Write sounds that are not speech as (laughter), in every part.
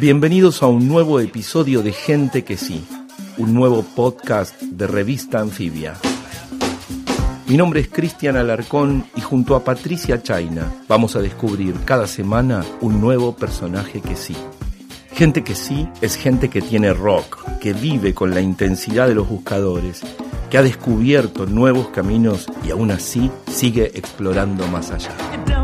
Bienvenidos a un nuevo episodio de Gente que sí, un nuevo podcast de revista Anfibia. Mi nombre es Cristian Alarcón y junto a Patricia Chaina vamos a descubrir cada semana un nuevo personaje que sí. Gente que sí es gente que tiene rock, que vive con la intensidad de los buscadores, que ha descubierto nuevos caminos y aún así sigue explorando más allá.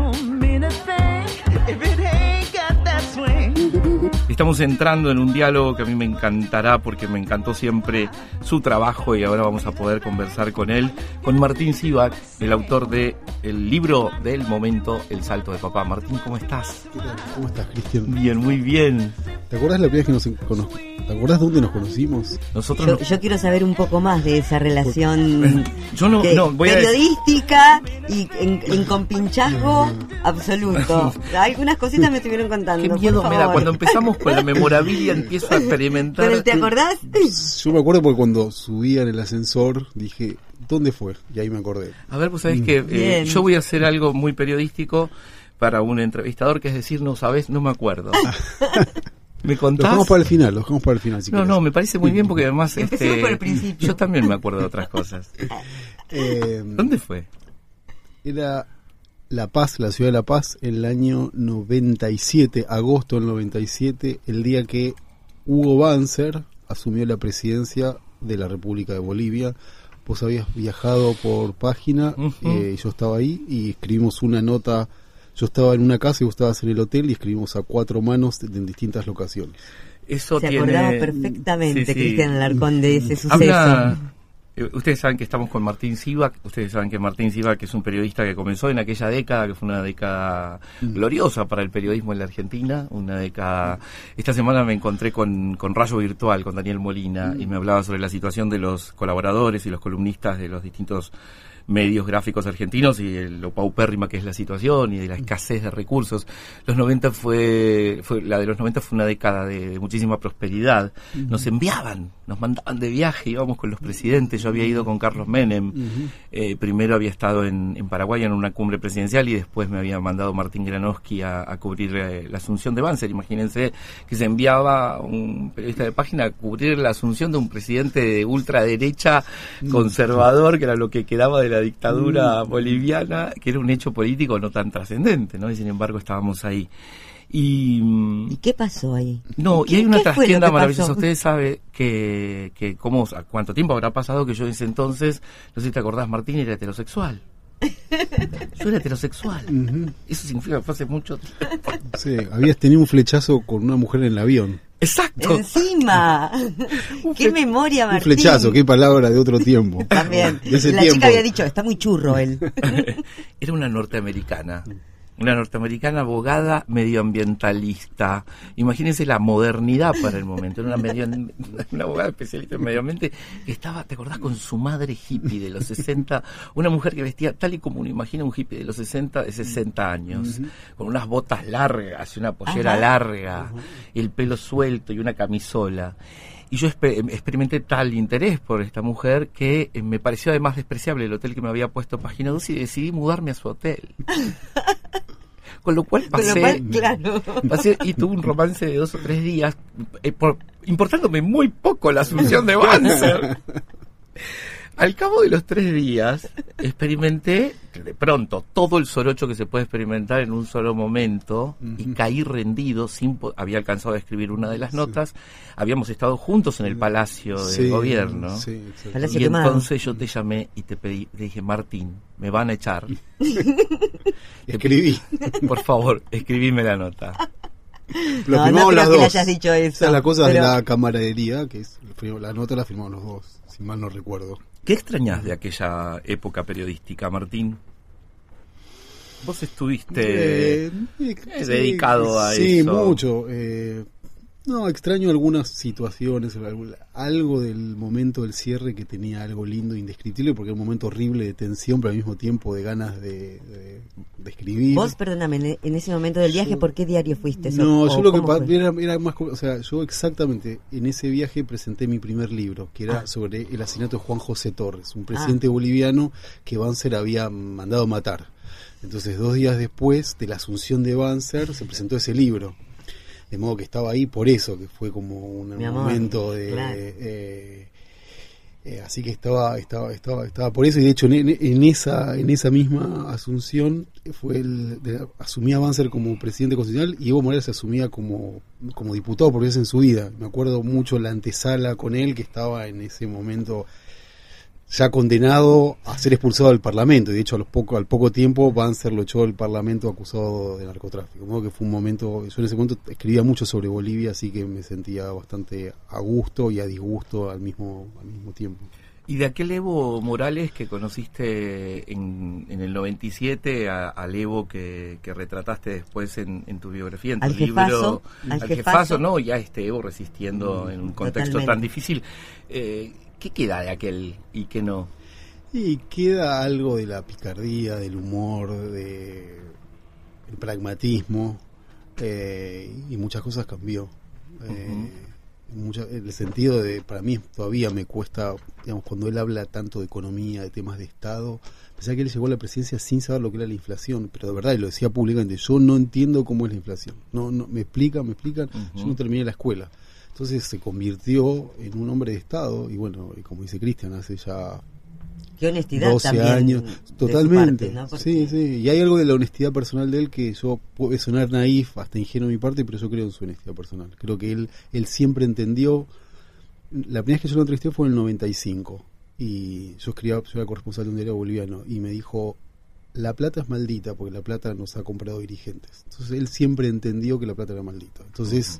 Estamos entrando en un diálogo que a mí me encantará porque me encantó siempre su trabajo y ahora vamos a poder conversar con él, con Martín Sivak, el autor de el libro del momento, El salto de papá. Martín, ¿cómo estás? ¿Qué tal? ¿Cómo estás, Cristian? Bien, muy bien. ¿Te acuerdas la primera vez que nos conocimos? ¿Te acuerdas dónde nos conocimos? Nosotros yo, yo, quiero saber un poco más de esa relación (laughs) yo no, no, voy periodística y en, en compinchazgo absoluto. (laughs) Algunas cositas me estuvieron contando. Qué miedo me da. Cuando empezamos con la memorabilia empiezo a (laughs) experimentar. ¿Te acordás? Yo me acuerdo porque cuando subía en el ascensor dije, ¿dónde fue? Y ahí me acordé. A ver, pues sabés que eh, yo voy a hacer algo muy periodístico para un entrevistador, que es decir, no sabes, no me acuerdo. (laughs) ¿Me contás? Lo dejamos para el final, lo dejamos para el final. Si no, querés. no, me parece muy bien porque además. (laughs) Este, por el principio. Yo también me acuerdo de otras cosas. Eh, ¿Dónde fue? Era La Paz, la ciudad de La Paz, en el año 97, agosto del 97, el día que Hugo Banzer asumió la presidencia de la República de Bolivia. Vos habías viajado por página, eh, yo estaba ahí y escribimos una nota. Yo estaba en una casa y vos estabas en el hotel y escribimos a cuatro manos de- en distintas locaciones. Eso Se tiene. acordaba perfectamente, Sí, sí. Cristian Alarcón, de ese suceso. Habla- eh, Ustedes saben que estamos con Martín Sivak, ustedes saben que Martín Sivak es un periodista que comenzó en aquella década, que fue una década gloriosa para el periodismo en la Argentina, una década... Esta semana me encontré con, con Rayo Virtual, con Daniel Molina, y me hablaba sobre la situación de los colaboradores y los columnistas de los distintos medios gráficos argentinos y lo paupérrima que es la situación y de la escasez de recursos. Los 90 fue, fue la de los 90 fue una década de, de muchísima prosperidad. Nos enviaban, nos mandaban de viaje, íbamos con los presidentes. Yo había ido con Carlos Menem. Eh, primero había estado en, en Paraguay en una cumbre presidencial y después me había mandado Martín Granowski a, a cubrir eh, la asunción de Banzer. Imagínense que se enviaba un periodista de página a cubrir la asunción de un presidente de ultraderecha conservador, que era lo que quedaba de la dictadura boliviana, que era un hecho político no tan trascendente, ¿no? Y sin embargo estábamos ahí. Y mm, ¿Y qué pasó ahí? no, y ¿Qué- hay una trastienda maravillosa. pasó? Usted sabe que, que cómo, a cuánto tiempo habrá pasado que yo en ese entonces, no sé si te acordás, Martín, era heterosexual. Yo era heterosexual. Eso significa que fue hace mucho tiempo. Sí, habías tenido un flechazo con una mujer en el avión. Exacto. Encima. (laughs) qué memoria, Un Martín. flechazo, qué palabra de otro tiempo. También. De ese La tiempo. chica había dicho, está muy churro él. (laughs) Era una norteamericana. Una norteamericana abogada medioambientalista. Imagínense la modernidad para el momento. Era una, medio- una abogada especialista en medio ambiente que estaba, ¿te acordás? Con su madre hippie de los 60. Una mujer que vestía tal y como uno imagina un hippie de los 60, de 60 años. Con unas botas largas y una pollera Ajá. larga. El pelo suelto y una camisola. Y yo espe- experimenté tal interés por esta mujer que eh, me pareció además despreciable el hotel que me había puesto página 2 y decidí mudarme a su hotel. (laughs) Con lo cual Con lo pasé, cual, claro. pasé y tuve un romance de dos o tres días, eh, por- importándome muy poco la asunción de Banzer. (laughs) Al cabo de los tres días, experimenté de pronto todo el sorocho que se puede experimentar en un solo momento y caí rendido. Sin po- había alcanzado a escribir una de las notas. Habíamos estado juntos en el palacio del Sí, gobierno. sí, Y quemado. entonces yo te llamé y te pedí, te dije, Martín, me van a echar. (laughs) (laughs) Escribí. Por favor, escribime la nota. Lo No, firmamos no las dos. hayas dicho eso, Esa es la cosa de la camaradería, que es la nota la firmamos los dos, si mal no recuerdo. ¿Qué extrañas de aquella época periodística, Martín? Vos estuviste Eh, eh, dedicado a sí, eso. mucho. eh, no, extraño algunas situaciones, algo- del momento del cierre que tenía algo lindo, indescriptible, porque era un momento horrible de tensión, pero al mismo tiempo de ganas de, de- de escribir. Vos, perdóname, en- ese momento del viaje, Yo- ¿por qué diario fuiste? No, ¿O yo lo que era, era más, o sea, yo exactamente en ese viaje presenté mi primer libro, que era Ah. sobre el asesinato de Juan José Torres, un presidente boliviano que Banzer había mandado matar. Entonces, dos días después de la asunción de Banzer, se presentó ese libro. De modo que estaba ahí por eso, que fue como un Mi amor, momento de... claro. eh, eh, así que estaba, estaba, estaba, estaba por eso y de hecho en, en esa, en esa misma asunción fue el, de- asumía Banzer como presidente constitucional y Evo Morales asumía como, como diputado por vez en su vida. Me acuerdo mucho la antesala con él que estaba en ese momento ya condenado a ser expulsado del Parlamento. Y de hecho, a los poco, al poco tiempo, Banzer lo echó del Parlamento acusado de narcotráfico. De modo que fue un momento, yo en ese momento escribía mucho sobre Bolivia, así que me sentía bastante a gusto y a disgusto al mismo, al mismo tiempo. Y de aquel Evo Morales que conociste en, en el 97 a- al Evo que, que retrataste después en, en tu biografía, en tu Al libro. jefazo, al al jefazo. jefazo, ¿no? Ya este Evo resistiendo en un contexto Totalmente. tan difícil. Eh, ¿Qué queda de aquel y qué no? Y queda algo de la picardía, del humor, de el pragmatismo eh, y muchas cosas cambió. Eh, mucha- en el sentido de, para mí todavía me cuesta, digamos, cuando él habla tanto de economía, de temas de Estado, pensaba que él llegó a la presidencia sin saber lo que era la inflación, pero de verdad, y lo decía públicamente, yo no entiendo cómo es la inflación. No, no, me explican, me explican, yo no terminé la escuela. Entonces se convirtió en un hombre de Estado y bueno, y como dice Cristian, hace ya Qué honestidad 12 también. años, totalmente. parte, ¿no? Porque- Sí, sí. Y hay algo de la honestidad personal de él que yo puede sonar naif, hasta ingenuo de mi parte, pero yo creo en su honestidad personal. Creo que él, él siempre entendió. La primera vez que yo lo entrevisté fue en el 95 y yo escribía, yo era corresponsal de un diario boliviano y me dijo la plata es maldita porque la plata nos ha comprado dirigentes. Entonces él siempre entendió que la plata era maldita. Entonces,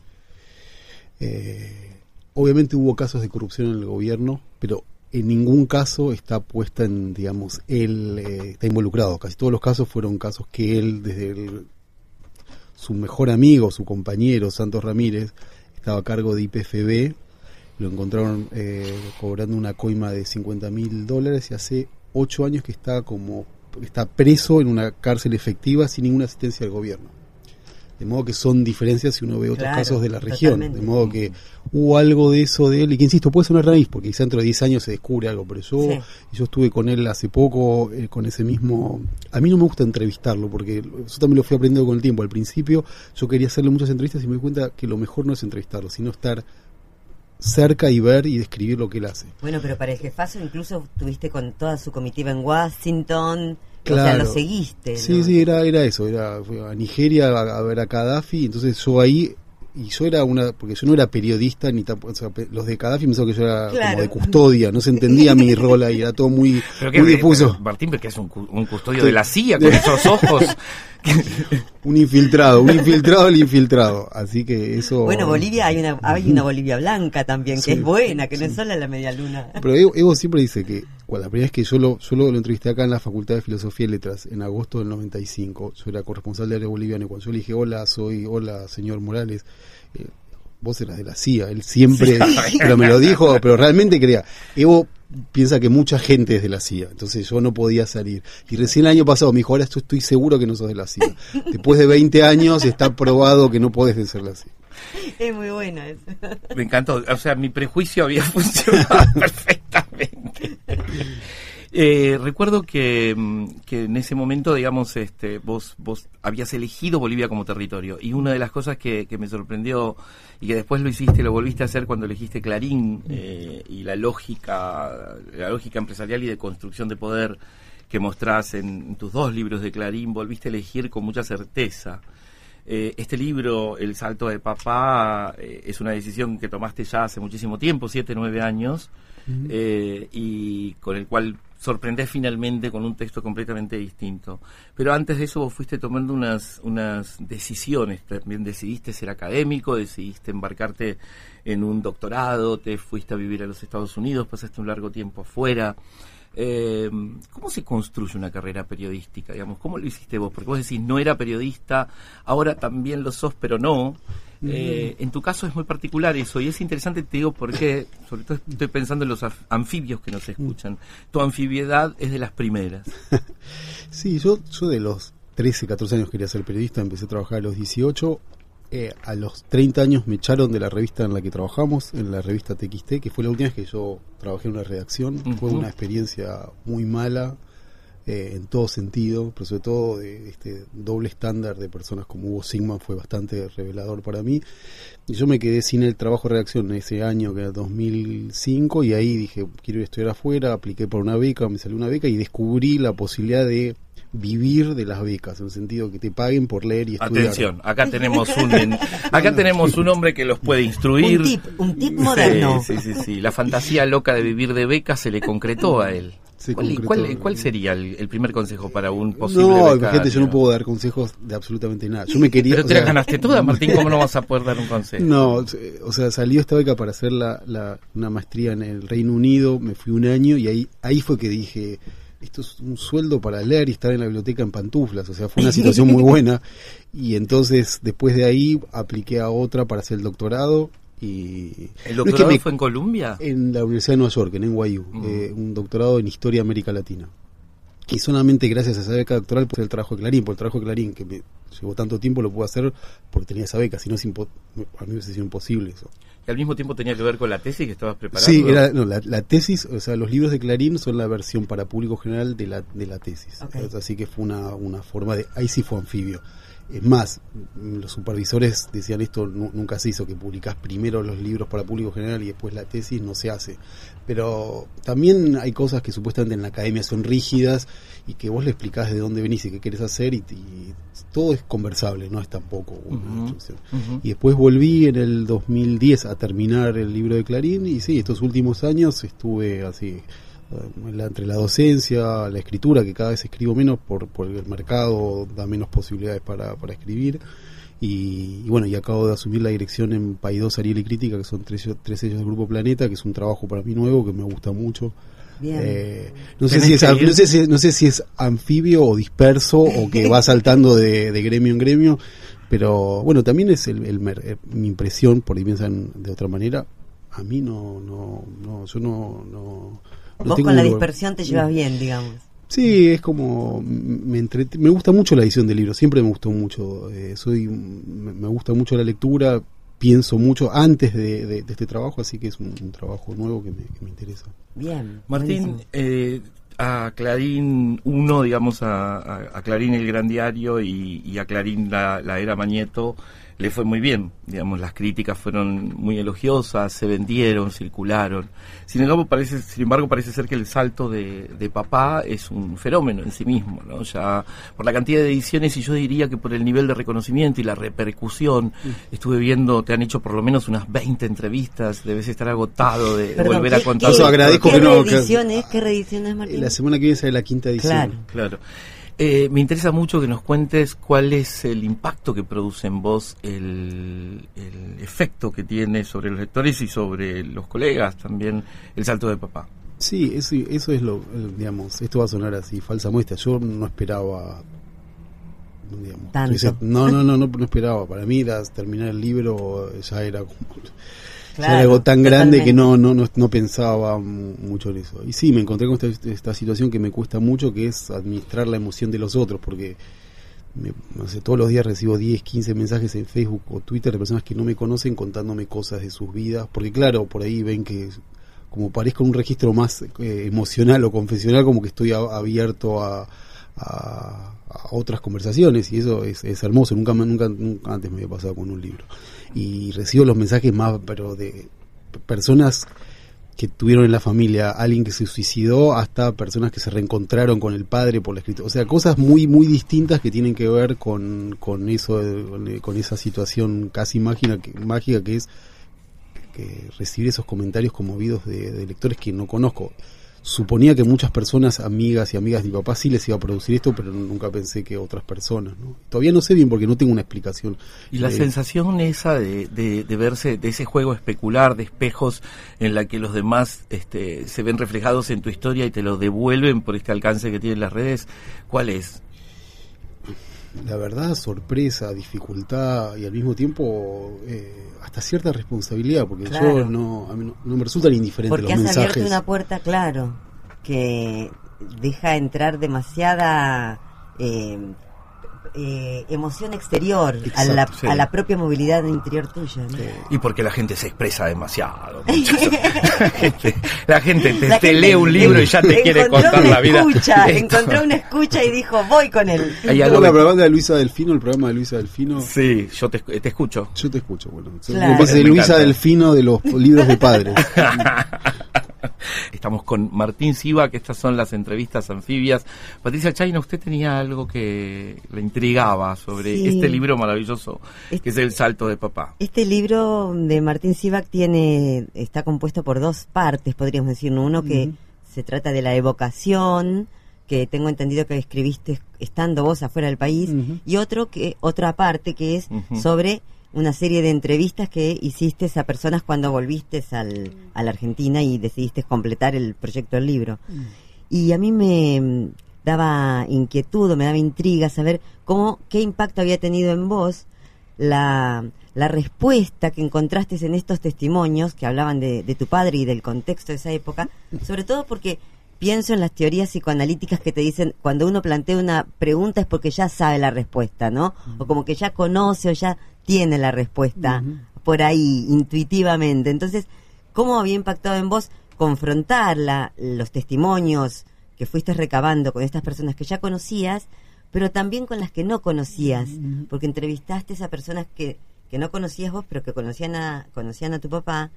eh, obviamente hubo casos de corrupción en el gobierno, pero en ningún caso está puesta en, digamos, él eh, está involucrado. Casi todos los casos fueron casos que él, desde el- su mejor amigo, su compañero, Santos Ramírez, estaba a cargo de IPFB, lo encontraron eh, cobrando una coima de 50 mil dólares y hace ocho años que está como está preso en una cárcel efectiva sin ninguna asistencia del gobierno. De modo que son diferencias si uno ve otros Claro, casos de la región. totalmente. De modo que hubo algo de eso de él, y que insisto, puede ser una raíz, porque quizá dentro de 10 años se descubre algo, pero yo, Sí. yo estuve con él hace poco, eh, con ese mismo... A mí no me gusta entrevistarlo, porque yo también lo fui aprendiendo con el tiempo. Al principio yo quería hacerle muchas entrevistas y me di cuenta que lo mejor no es entrevistarlo, sino estar cerca y ver y describir lo que él hace. Bueno, pero para el jefazo incluso tuviste con toda su comitiva en Washington. O sea, Claro. lo seguiste. Sí, ¿no? sí, era, era eso, era fue a Nigeria a, a ver a Gaddafi, entonces yo ahí, y yo era una, porque yo no era periodista, ni tampoco, o sea, los de Gaddafi pensaban que yo era Claro. como de custodia, no se entendía mi rol ahí, era todo muy, Pero muy difuso. pero, Martín, porque es un, cu- un custodio Sí. de la CIA con (laughs) esos ojos. Un infiltrado, un infiltrado del infiltrado, así que eso... Bueno, Bolivia, hay una, hay una Bolivia blanca también, que Sí, es buena, que no es sola la media luna. Pero Evo, Evo siempre dice que, bueno, la primera vez que yo lo, yo lo, lo entrevisté acá en la Facultad de Filosofía y Letras, en agosto del 95, yo era corresponsal de Área Boliviana, y cuando yo le dije, hola, soy, hola, señor Morales, eh, vos eras de la CIA, él siempre, (laughs) pero me lo dijo, pero realmente creía, Evo piensa que mucha gente es de la CIA, entonces yo no podía salir. Y recién el año pasado me dijo, ahora esto estoy seguro que no sos de la CIA. Después de 20 años está probado que no podés ser la CIA. (laughs) Es muy buena eso. (laughs) Me encantó. O sea, mi prejuicio había (laughs) funcionado perfectamente. Eh, recuerdo que, mm, que en ese momento, digamos, este, vos, vos habías elegido Bolivia como territorio y una de las cosas que, que me sorprendió y que después lo hiciste, lo volviste a hacer cuando elegiste Clarín eh, y la lógica, la lógica empresarial y de construcción de poder que mostrás en tus dos libros de Clarín, volviste a elegir con mucha certeza. Eh, este libro, El salto de papá, eh, es una decisión que tomaste ya hace muchísimo tiempo, siete, nueve años, eh, y con el cual sorprendés finalmente con un texto completamente distinto. Pero antes de eso vos fuiste tomando unas, unas decisiones, también decidiste ser académico, decidiste embarcarte en un doctorado, te fuiste a vivir a los Estados Unidos, pasaste un largo tiempo afuera. Eh, ¿Cómo se construye una carrera periodística? Digamos, ¿Cómo lo hiciste vos? Porque vos decís, no era periodista, ahora también lo sos, pero no. Eh, en tu caso es muy particular eso y es interesante, te digo, porque sobre todo estoy pensando en los anfibios que nos escuchan. Tu anfibiedad es de las primeras. (laughs) Sí, yo, yo de los 13, 14 años quería ser periodista, empecé a trabajar a los 18. Eh, a los 30 años me echaron de la revista en la que trabajamos, en la revista TXT, que fue la última vez que yo trabajé en una redacción. Fue una experiencia muy mala. eh, en todo sentido, pero sobre todo de este doble estándar de personas como Hugo Sigman fue bastante revelador para mí. Y yo me quedé sin el trabajo de redacción en ese año, que era 2005, y ahí dije, quiero estudiar afuera, apliqué por una beca, me salió una beca y descubrí la posibilidad de vivir de las becas, en el sentido que te paguen por leer y estudiar. Atención, acá tenemos un (laughs) acá tenemos un hombre que los puede instruir. Un tip, un tip moderno. Sí, sí, sí, La fantasía loca de vivir de becas se le concretó a él. Se ¿Cuál, concretó. cuál- cuál sería el, el primer consejo para un posible No, becario? gente, yo no puedo dar consejos de absolutamente nada. Yo me quería... Pero te sea, ganaste todas, Martín, ¿cómo no vas a poder dar un consejo? No, o sea, salió esta beca para hacer la, la- una maestría en el Reino Unido, me fui un año y ahí, ahí fue que dije, esto es un sueldo para leer y estar en la biblioteca en pantuflas, o sea, fue una situación muy buena. Y entonces, después de ahí, apliqué a otra para hacer el doctorado y... ¿El no es que doctorado me- fue en Colombia? en la Universidad de Nueva York, en NYU, eh, un doctorado en Historia América Latina. Y solamente gracias a esa beca doctoral hacer el trabajo de Clarín, por el trabajo de Clarín, que me llevó tanto tiempo, lo pude hacer porque tenía esa beca, si no es impo- a mí hubiese sido imposible eso. Al mismo tiempo tenía que ver con la tesis que estabas preparando. Sí, era, no, la, la tesis, o sea, los libros de Clarín son la versión para público general de la, de la tesis. Así que fue una, una forma de... Ahí sí fue anfibio. Es más, los supervisores decían esto nu- nunca se hizo, que publicás primero los libros para público general y después la tesis, no se hace. Pero también hay cosas que supuestamente en la academia son rígidas y que vos le explicás de dónde venís y qué querés hacer y, y todo es conversable, no es tampoco una. Ujú. Y después volví en el 2010 a terminar el libro de Clarín y sí, estos últimos años estuve así entre la docencia, la escritura, que cada vez escribo menos por, por el mercado, da menos posibilidades para, para escribir. Y, y bueno, y acabo de asumir la dirección en Paidós, Ariel y Crítica, que son tres, tres sellos del Grupo Planeta, que es un trabajo para mí nuevo, que me gusta mucho. Bien. Eh, no, sé si es, no, sé si, no sé si es anfibio o disperso o que va saltando de, de gremio en gremio, pero bueno, también es el, el mer- eh, mi impresión, por ahí piensan de otra manera, a mí no, no, no yo no, no Vos con la dispersión te llevas bien, digamos. Sí, es como me entrete- me gusta mucho la edición de libros, siempre me gustó mucho, eh, soy me, gusta mucho la lectura, pienso mucho antes de, de- de este trabajo, así que es un, un trabajo nuevo que me, que me interesa. Bien. Martín, eh, a Clarín 1, digamos, a, a- a Clarín el Gran Diario y, y a Clarín la, la Era Mañeto, le fue muy bien. Digamos, las críticas fueron muy elogiosas, se vendieron, circularon. Sin embargo, parece, sin embargo, parece ser que el salto de, de papá es un fenómeno en sí mismo, ¿no? Ya por la cantidad de ediciones y yo diría que por el nivel de reconocimiento y la repercusión, estuve viendo, te han hecho por lo menos unas 20 entrevistas, debes estar agotado de Perdón, volver a ¿qué- contar. Eso qué- agradezco ¿Qué que no- que- reedición es? ¿Qué reedición es, Martín? La semana que viene sale la quinta edición. Claro. Claro. Eh, me interesa mucho que nos cuentes cuál es el impacto que produce en vos el, el efecto que tiene sobre los lectores y sobre los colegas también el salto de papá. Sí, eso, eso es lo, el- digamos, esto va a sonar así, falsa muestra. Yo no esperaba, digamos, Tanto. yo decía, no, no, no, no, no esperaba. Para mí era terminar el libro ya era como, algo tan grande que no, no, no, no pensaba mu- mucho en eso. Y sí, me encontré con esta, esta situación que me cuesta mucho, que es administrar la emoción de los otros, porque me- no sé, todos los días recibo 10, 15 mensajes en Facebook o Twitter de personas que no me conocen contándome cosas de sus vidas, porque claro, por ahí ven que como parezco un registro más eh, emocional o confesional, como que estoy a- abierto a, a- a otras conversaciones y eso es, hermoso, nunca, nunca, nunca antes me había pasado con un libro. Y recibo los mensajes más, pero de personas que tuvieron en la familia alguien que se suicidó hasta personas que se reencontraron con el padre por la escritura. O sea, cosas muy, muy distintas que tienen que ver con, con eso, con esa situación casi mágica que, mágica que es que recibir esos comentarios conmovidos de, de lectores que no conozco. Suponía que muchas personas, amigas y amigas de mi papá, sí les iba a producir esto, pero nunca pensé que otras personas. ¿no? Todavía no sé bien porque no tengo una explicación. Y la Eh, sensación esa de, de, de verse, de ese juego especular de espejos en la que los demás este, se ven reflejados en tu historia y te lo devuelven por este alcance que tienen las redes, ¿cuál es? La verdad, sorpresa, dificultad y al mismo tiempo eh, hasta cierta responsabilidad, porque Claro. yo no, a mí no, no me resultan indiferentes Porque los has mensajes. abierto una puerta, claro, que deja entrar demasiada... eh, eh, emoción exterior a, la, sí. a la propia movilidad interior tuya. ¿no? Y porque la gente se expresa demasiado. (laughs) la gente, la gente te, La te gente lee un libro y ya te quiere contar la vida. Escucha, (laughs) encontró una escucha y dijo, voy con él. Hay ¿Cómo algo la propaganda de Luisa Delfino, el programa de Luisa Delfino? Sí, yo te, te escucho. Yo te escucho, bueno. Claro. Luisa encanta. Delfino de los libros de padres. (laughs) (laughs) Estamos con Martín Siva, que estas son las entrevistas anfibias. Patricia Chaina, usted tenía algo que le intrigaba sobre Sí. este libro maravilloso, que es El Salto de Papá. Este libro de Martín Sivak tiene, está compuesto por dos partes, podríamos decir, ¿no? Uno que se trata de la evocación, que tengo entendido que escribiste estando vos afuera del país, y otro que, otra parte que es sobre una serie de entrevistas que hiciste a personas cuando volviste al, a la Argentina y decidiste completar el proyecto del libro. Y a mí me mm, daba inquietud, o me daba intriga saber cómo, qué impacto había tenido en vos la, la respuesta que encontraste en estos testimonios que hablaban de, de tu padre y del contexto de esa época, sobre todo porque pienso en las teorías psicoanalíticas que te dicen cuando uno plantea una pregunta es porque ya sabe la respuesta, ¿no? O como que ya conoce o ya tiene la respuesta por ahí intuitivamente. Entonces, ¿cómo había impactado en vos confrontar la- los testimonios que fuiste recabando con estas personas que ya conocías, pero también con las que no conocías? Porque entrevistaste a personas que, que no conocías vos, pero que conocían a, conocían a tu papá.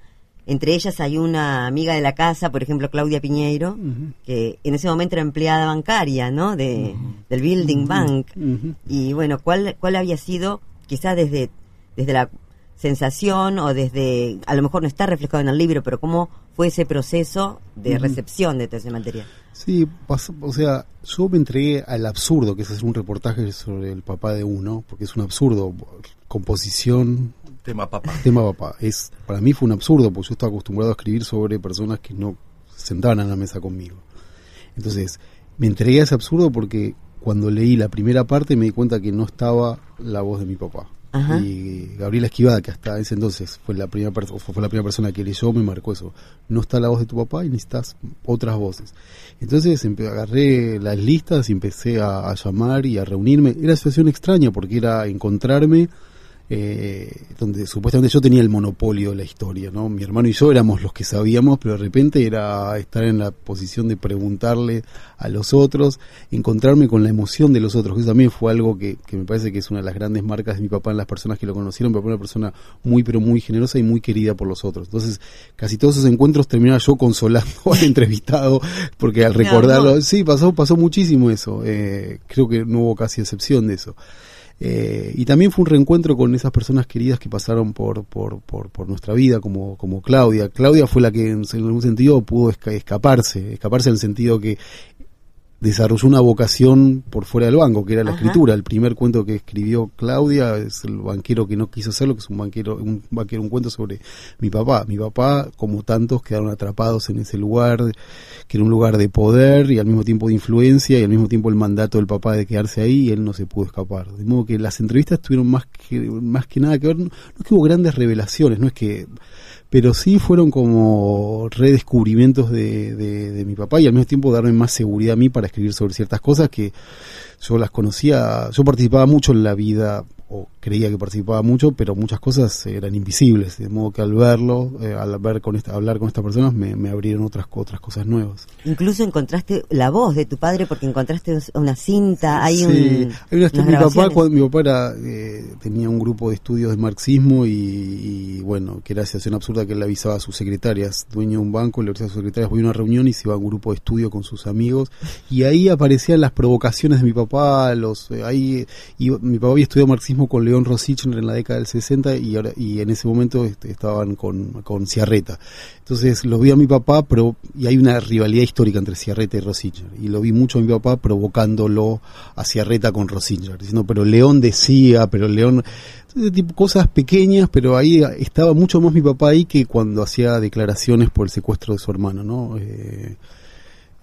Entre ellas hay una amiga de la casa, por ejemplo, Claudia Piñeiro, que en ese momento era empleada bancaria, ¿no? De, Del Building Bank. Y bueno, ¿cuál, cuál había sido, quizás desde, desde la sensación o desde, a lo mejor no está reflejado en el libro, pero cómo fue ese proceso de recepción de todo ese material? Sí, pasó- o sea, yo me entregué al absurdo, que es hacer un reportaje sobre el papá de uno, porque es un absurdo. Composición, Tema papá. tema papá. Es, para mí fue un absurdo, porque yo estaba acostumbrado a escribir sobre personas que no se sentaban a la mesa conmigo. Entonces, me entregué a ese absurdo porque cuando leí la primera parte me di cuenta que no estaba la voz de mi papá. Y Gabriela Esquivada, que hasta ese entonces fue la primera fue la primera persona que leyó, me marcó eso. No está la voz de tu papá y necesitas otras voces. Entonces agarré las listas y empecé a, llamar y a reunirme. Era situación extraña porque era encontrarme eh, donde supuestamente yo tenía el monopolio de la historia, ¿no? Mi hermano y yo éramos los que sabíamos, pero de repente era estar en la posición de preguntarle a los otros, encontrarme con la emoción de los otros, que eso también fue algo que, que me parece que es una de las grandes marcas de mi papá en las personas que lo conocieron, mi papá era una persona muy pero muy generosa y muy querida por los otros. Entonces, casi todos esos encuentros terminaba yo consolando (laughs) al entrevistado, porque al recordarlo, sí, pasó, pasó muchísimo eso, eh, creo que no hubo casi excepción de eso. Eh, y también fue un reencuentro con esas personas queridas que pasaron por, por, por, por nuestra vida, como, como Claudia. Claudia fue la que en, algún sentido pudo esca- escaparse, escaparse en el sentido que desarrolló una vocación por fuera del banco, que era la Ajá. escritura. El primer cuento que escribió Claudia es el banquero que no quiso hacerlo, que es un banquero, un banquero, un cuento sobre mi papá. Mi papá, como tantos, quedaron atrapados en ese lugar, que era un lugar de poder y al mismo tiempo de influencia y al mismo tiempo el mandato del papá de quedarse ahí y él no se pudo escapar. De modo que las entrevistas tuvieron más que, más que nada que ver, no, no es que hubo grandes revelaciones, no es que pero sí fueron como redescubrimientos de, de, mi papá y al mismo tiempo darme más seguridad a mí para escribir sobre ciertas cosas que yo las conocía, yo participaba mucho en la vida, o creía que participaba mucho, pero muchas cosas eran invisibles, de modo que al verlo, eh, al ver con esta, hablar con estas personas, me, me abrieron otras, otras cosas nuevas. Incluso encontraste la voz de tu padre porque encontraste una cinta, hay Sí, un... hay una- unas mi papá grabaciones. cuando mi papá era, eh, tenía un grupo de estudios de marxismo y, y, bueno que era situación absurda que él le avisaba a sus secretarias dueño de un banco le avisaba a sus secretarias voy a una reunión y se iba a un grupo de estudio con sus amigos y ahí aparecían las provocaciones de mi papá los eh, ahí y mi papá había estudiado marxismo con León Rosichner en la década del 60 y ahora y en ese momento este, estaban con con Ciarreta entonces lo vi a mi papá pero y hay una rivalidad histórica entre Ciarreta y Rosichner y lo vi mucho a mi papá provocándolo a Ciarreta con Rosichner diciendo pero León decía pero León cosas pequeñas pero ahí estaba mucho más mi papá ahí que cuando hacía declaraciones por el secuestro de su hermano no Eh,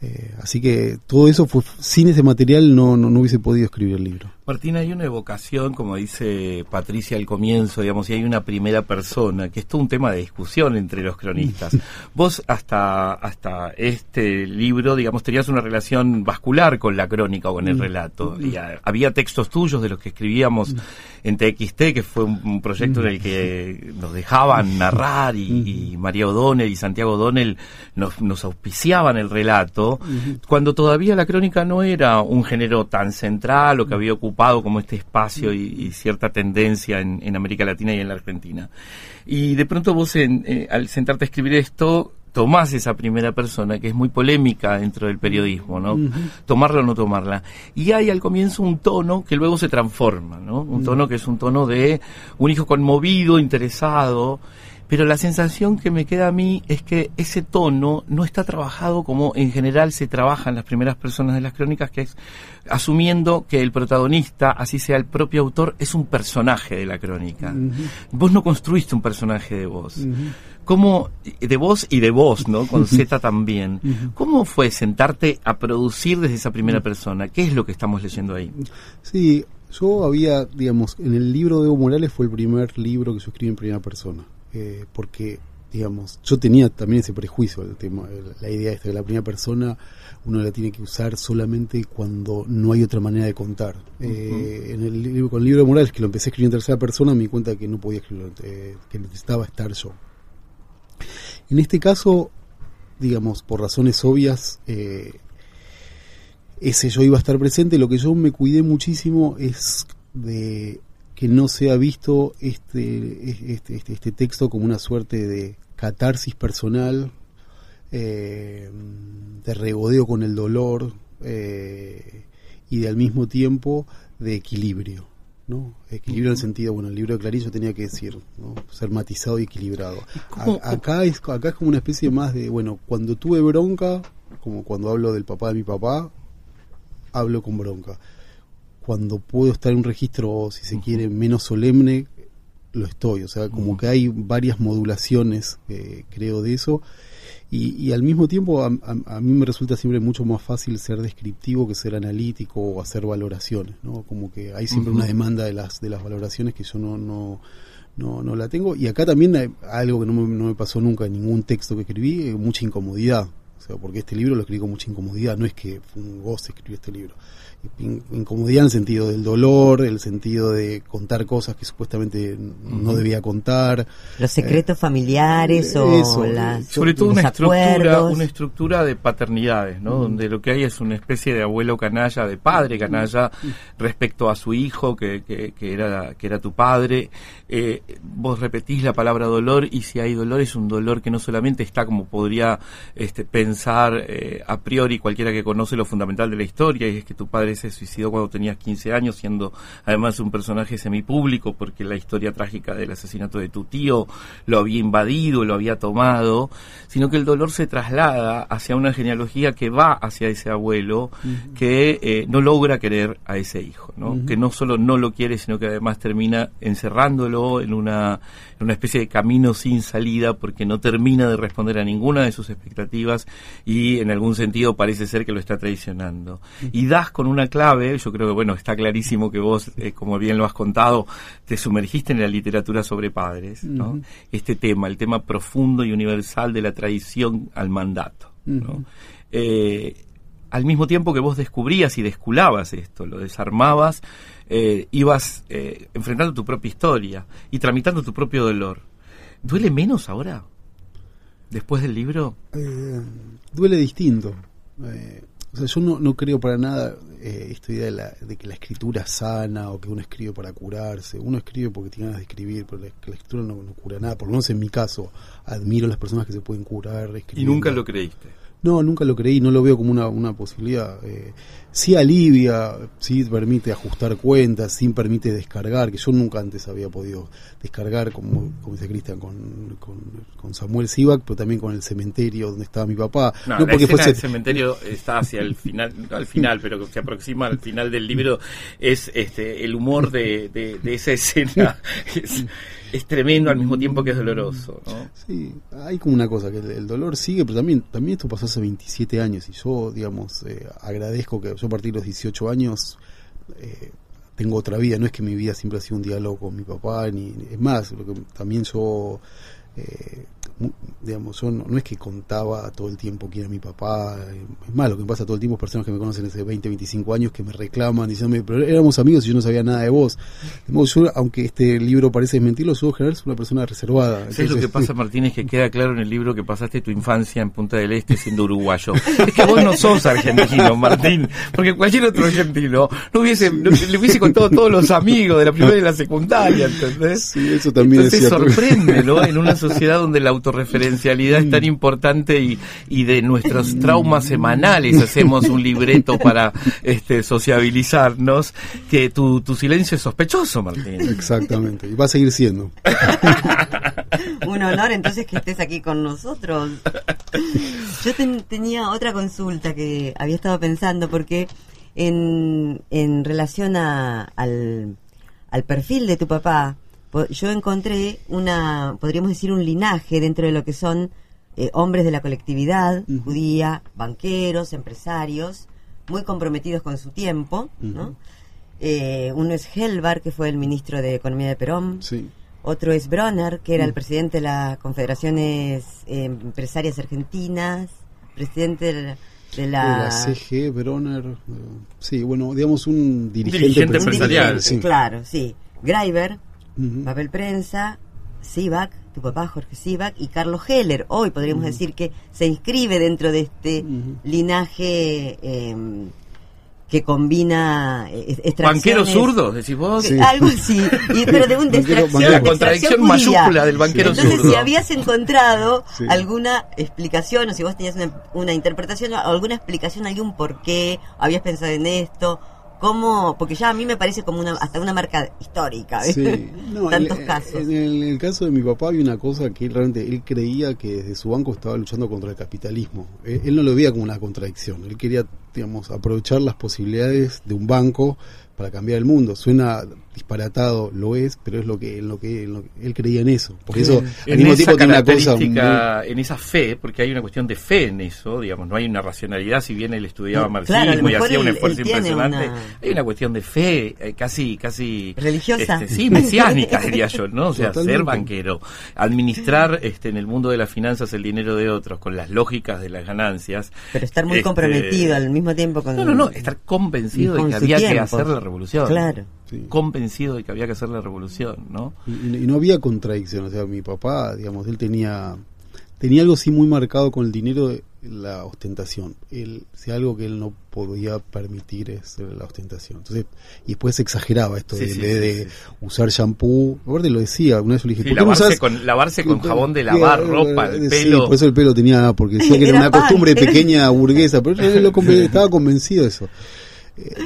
eh, así que todo eso fue sin ese material no, no no hubiese podido escribir el libro Martín, hay una evocación, como dice Patricia al comienzo, digamos, y hay una primera persona, que es todo un tema de discusión entre los cronistas. (laughs) Vos hasta, hasta este libro, digamos, tenías una relación vascular con la crónica o con el mm. relato. Y había textos tuyos de los que escribíamos en TXT, que fue un, proyecto en el que nos dejaban narrar y, María O'Donnell y Santiago O'Donnell nos, nos auspiciaban el relato, cuando todavía la crónica no era un género tan central o que había ocupado como este espacio y, cierta tendencia en, América Latina y en la Argentina. Y de pronto vos, eh, al sentarte a escribir esto, tomás esa primera persona, que es muy polémica dentro del periodismo, ¿no? Tomarla o no tomarla. Y hay al comienzo un tono que luego se transforma, ¿no? Un tono que es un tono de un hijo conmovido, interesado, pero la sensación que me queda a mí es que ese tono no está trabajado como en general se trabaja en las primeras personas de las crónicas, que es asumiendo que el protagonista, así sea el propio autor, es un personaje de la crónica. Vos no construiste un personaje de vos. ¿Cómo, de vos y de vos, ¿no? Con Z también. ¿Cómo fue sentarte a producir desde esa primera persona? ¿Qué es lo que estamos leyendo ahí? Sí, yo había, digamos, en el libro de Evo Morales fue el primer libro que yo escribí en primera persona. Eh, porque, digamos, yo tenía también ese prejuicio, el tema, la idea esta de la primera persona uno la tiene que usar solamente cuando no hay otra manera de contar. Eh, en el libro, con el libro de Morales, que lo empecé a escribir en tercera persona, me di cuenta que no podía escribirlo, eh, que necesitaba estar yo. En este caso, digamos, por razones obvias, ese yo iba a estar presente. Lo que yo me cuidé muchísimo es de que no se ha visto este, este, este, este, texto como una suerte de catarsis personal, eh, de regodeo con el dolor eh, y de al mismo tiempo de equilibrio. ¿no? Equilibrio en el sentido, bueno, el libro de Clarillo tenía que decir, ¿no? ser matizado y equilibrado. acá, es, acá es como una especie más de, bueno, cuando tuve bronca, como cuando hablo del papá de mi papá, hablo con bronca cuando puedo estar en un registro, si se quiere, menos solemne, lo estoy. O sea, como que hay varias modulaciones, eh, creo, de eso. Y, al mismo tiempo, a, mí me resulta siempre mucho más fácil ser descriptivo que ser analítico o hacer valoraciones, ¿no? Como que hay siempre una demanda de las, de las valoraciones que yo no, no, no, no la tengo. Y acá también hay algo que no me, no me pasó nunca en ningún texto que escribí, eh, mucha incomodidad. O sea, porque este libro lo escribí con mucha incomodidad, no es que fue un goce escribir este libro incomodidad en el sentido del dolor, el sentido de contar cosas que supuestamente no debía contar. Los secretos eh, familiares o sobre todo una estructura, una estructura de paternidades, ¿no? Donde lo que hay es una especie de abuelo canalla, de padre canalla respecto a su hijo que, que, era que era tu padre. Eh, vos repetís la palabra dolor y si hay dolor es un dolor que no solamente está como podría este, pensar eh, a priori cualquiera que conoce lo fundamental de la historia y es que tu padre se suicidó cuando tenías 15 años, siendo además un personaje semipúblico, porque la historia trágica del asesinato de tu tío lo había invadido, lo había tomado, sino que el dolor se traslada hacia una genealogía que va hacia ese abuelo, que eh, no logra querer a ese hijo, ¿no? que no solo no lo quiere, sino que además termina encerrándolo en una, en una especie de camino sin salida, porque no termina de responder a ninguna de sus expectativas y en algún sentido parece ser que lo está traicionando. Y das con una clave, yo creo que bueno, está clarísimo que vos, eh, como bien lo has contado, te sumergiste en la literatura sobre padres, ¿no? Este tema, el tema profundo y universal de la tradición al mandato, eh, al mismo tiempo que vos descubrías y desculabas esto, lo desarmabas, eh, ibas enfrentando tu propia historia y tramitando tu propio dolor. ¿Duele menos ahora? Después del libro? duele distinto. O sea, yo no, no creo para nada eh, esta idea de, la, de, que la escritura sana o que uno escribe para curarse. Uno escribe porque tiene ganas de escribir, pero la, escritura no, no, cura nada. Por lo menos en mi caso, admiro a las personas que se pueden curar. ¿Y nunca lo creíste? No, nunca lo creí, no lo veo como una, una posibilidad. Eh, sí alivia, sí permite ajustar cuentas, sí permite descargar, que yo nunca antes había podido descargar, como, como dice Cristian, con, con, Samuel Sivak, pero también con el cementerio donde estaba mi papá. No, porque el cementerio está hacia el final, al final, pero se aproxima al final del libro, es este el humor de, de, de esa escena. (laughs) es tremendo al mismo tiempo que es doloroso. ¿no? Sí, hay como una cosa, que el, dolor sigue, pero también, también esto pasó hace 27 años y yo, digamos, eh, agradezco que yo a partir de los 18 años eh, tengo otra vida, no es que mi vida siempre ha sido un diálogo con mi papá, ni es más, lo que también yo eh, digamos, yo no, es que contaba todo el tiempo quién era mi papá, es más, lo que me pasa todo el tiempo, personas que me conocen hace 20, 25 años que me reclaman, diciéndome, pero éramos amigos y yo no sabía nada de vos. yo, aunque este libro parece mentirlo, yo en general soy una persona reservada. es lo que pasa, (laughs) Martín? Es que queda claro en el libro que pasaste tu infancia en Punta del Este siendo uruguayo. (laughs) es que vos no sos argentino, Martín, porque cualquier otro argentino no hubiese, le hubiese contado todos los amigos de la primera y la secundaria, ¿entendés? Sí, eso también Entonces, es sorprende, ¿no? (laughs) En una sociedad donde la autorreferencialidad es tan importante y, y de nuestros traumas semanales hacemos un libreto (laughs) para este, sociabilizarnos, que tu, tu silencio es sospechoso, Martín. Exactamente, y va a seguir siendo. (laughs) un honor entonces que estés aquí con nosotros. Yo tenía otra consulta que había estado pensando porque en, en relación a, al, al perfil de tu papá, yo encontré una, podríamos decir, un linaje dentro de lo que son eh, hombres de la colectividad judía, banqueros, empresarios, muy comprometidos con su tiempo, ¿no? Eh, uno es Helvar, que fue el ministro de Economía de Perón. Otro es Bronner, que era el presidente de las Confederaciones eh, Empresarias Argentinas, presidente de la... CG, Bronner, sí, bueno, digamos un dirigente, empresarial. Claro, sí. Greiber, papel prensa, Sivak, tu papá Jorge Sivak y Carlos Heller. Hoy podríamos decir que se inscribe dentro de este linaje em, que combina eh, Banquero zurdo, decís vos. Algo así, pero de un La contradicción mayúscula del banquero Entonces, zurdo. si habías encontrado alguna explicación, o si vos tenías una, una interpretación, alguna explicación, algún por qué, habías pensado en esto, cómo, porque ya a mí me parece como una, hasta una marca histórica, sí. tantos casos. En el, caso de mi papá había una cosa que él realmente, él creía que desde su banco estaba luchando contra el capitalismo. él no lo veía como una contradicción, él quería, digamos, aprovechar las posibilidades de un banco para cambiar el mundo. Suena disparatado, lo es, pero es lo que, en lo que, él creía en eso. Porque eso al mismo tiempo tiene una cosa en esa fe, porque hay una cuestión de fe en eso, digamos, no hay una racionalidad, si bien él estudiaba marxismo y hacía un esfuerzo impresionante, hay una cuestión de fe, eh, casi, casi religiosa, este, sí, mesiánica (laughs) diría yo, ¿no? O sea, ser banquero, administrar este en el mundo de las finanzas el dinero de otros con las lógicas de las ganancias, pero estar muy este, comprometido al mismo tiempo con no, no, no, estar convencido de que había que hacer la revolución. Claro. Convencido de que había que hacer la revolución, ¿no? Y, no había contradicción, o sea, mi papá, digamos, él tenía tenía algo así muy marcado con el dinero, la ostentación. Él, si algo que él no podía permitir es la ostentación. Entonces, y después exageraba esto de, de, usar shampoo. Aparte lo decía, una vez le dije, lavarse, con, lavarse con jabón de lavar ropa, el pelo. por eso el pelo tenía, porque decía (laughs) que era, una costumbre pequeña burguesa, pero él lo, (laughs) estaba convencido de eso.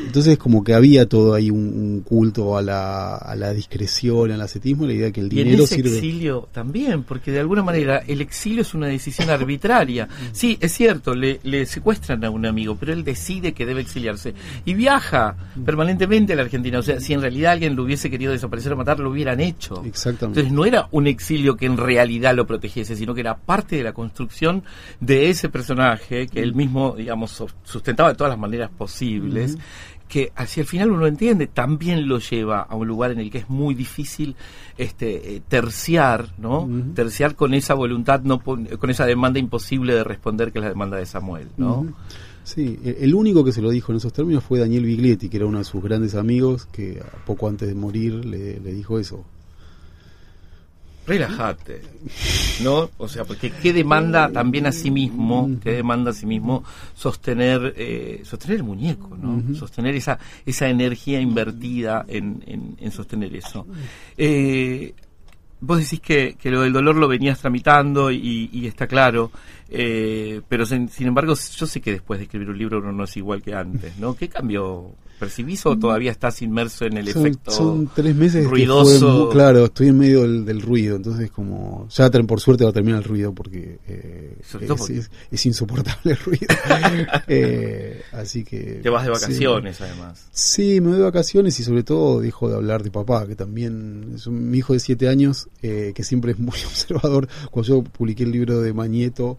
Entonces como que había todo ahí un, culto a la, a la, discreción, al ascetismo, la idea de que el dinero y en ese exilio también, porque de alguna manera el exilio es una decisión arbitraria. Sí, es cierto, le, le, secuestran a un amigo, pero él decide que debe exiliarse y viaja permanentemente a la Argentina. O sea, si en realidad alguien lo hubiese querido desaparecer o matar, lo hubieran hecho. Exactamente. Entonces no era un exilio que en realidad lo protegiese, sino que era parte de la construcción de ese personaje que él mismo, digamos, sustentaba de todas las maneras posibles que hacia el final uno entiende, también lo lleva a un lugar en el que es muy difícil este eh, terciar, ¿no? Terciar con esa voluntad, no con esa demanda imposible de responder que es la demanda de Samuel, ¿no? Sí, e, el único que se lo dijo en esos términos fue Daniel Biglietti, que era uno de sus grandes amigos, que poco antes de morir le, le dijo eso relájate, ¿no? O sea, porque qué demanda también a sí mismo, qué demanda a sí mismo sostener, eh, sostener el muñeco, ¿no? Sostener esa, esa energía invertida en, en, sostener eso. Eh, vos decís que, que, lo del dolor lo venías tramitando y, y está claro, eh, pero sin, sin, embargo yo sé que después de escribir un libro uno no es igual que antes, ¿no? ¿Qué cambió percibís o todavía estás inmerso en el efecto son tres meses ruidoso? claro, estoy en medio del, ruido, entonces como ya por suerte va a terminar el ruido porque, eh, es, insoportable el ruido. (laughs) eh, así que te vas de vacaciones además. Sí, me voy de vacaciones y sobre todo dejo de hablar de papá, que también es mi hijo de siete años, eh, que siempre es muy (laughs) observador. Cuando yo publiqué el libro de Mañeto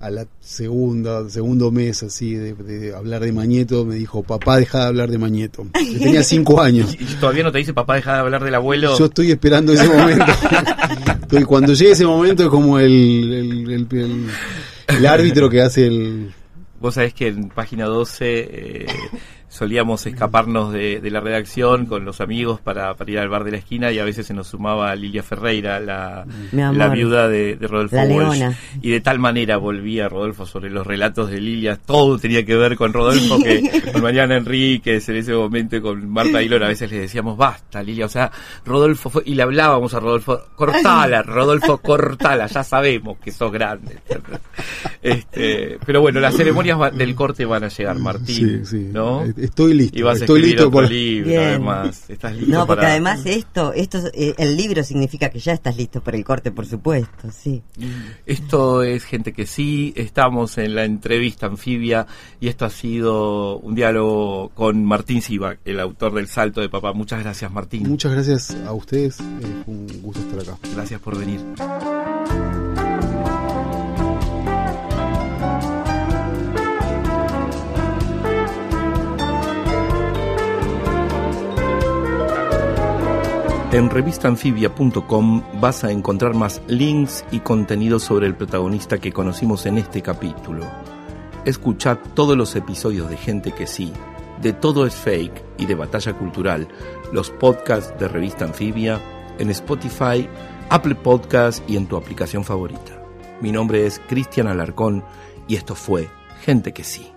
a la segunda, segundo mes así de, hablar de Mañeto, me dijo, papá, deja de hablar de Mañeto. (laughs) Yo tenía cinco años. ¿Y todavía no te dice, papá, deja de hablar del abuelo? Yo estoy esperando ese momento. (laughs) cuando llegue ese momento es como el, el, el, árbitro que hace el... Vos sabés que en página 12... Eh, solíamos escaparnos de, la redacción con los amigos para, para, ir al bar de la esquina y a veces se nos sumaba Lilia Ferreira, la, la viuda de, Rodolfo Walsh. Y de tal manera volvía Rodolfo sobre los relatos de Lilia, todo tenía que ver con Rodolfo, que (laughs) con Mariana Enríquez en ese momento, con Marta Aguilor, a veces le decíamos, basta Lilia, o sea, Rodolfo fue, y le hablábamos a Rodolfo, cortala, Rodolfo, cortala, ya sabemos que sos grande. (laughs) Este, pero bueno, las ceremonias del corte van a llegar, Martín, ¿no? Estoy listo. estoy listo por el libro, además. Estás listo no, porque además esto, esto, eh, el libro significa que ya estás listo para el corte, por supuesto, sí. Esto es gente que sí, estamos en la entrevista anfibia y esto ha sido un diálogo con Martín Siva, el autor del Salto de Papá. Muchas gracias, Martín. Muchas gracias a ustedes, es un gusto estar acá. Gracias por venir. En revistanfibia.com vas a encontrar más links y contenido sobre el protagonista que conocimos en este capítulo. Escuchad todos los episodios de Gente que sí, de Todo es Fake y de Batalla Cultural, los podcasts de Revista Anfibia, en Spotify, Apple Podcasts y en tu aplicación favorita. Mi nombre es Cristian Alarcón y esto fue Gente que sí.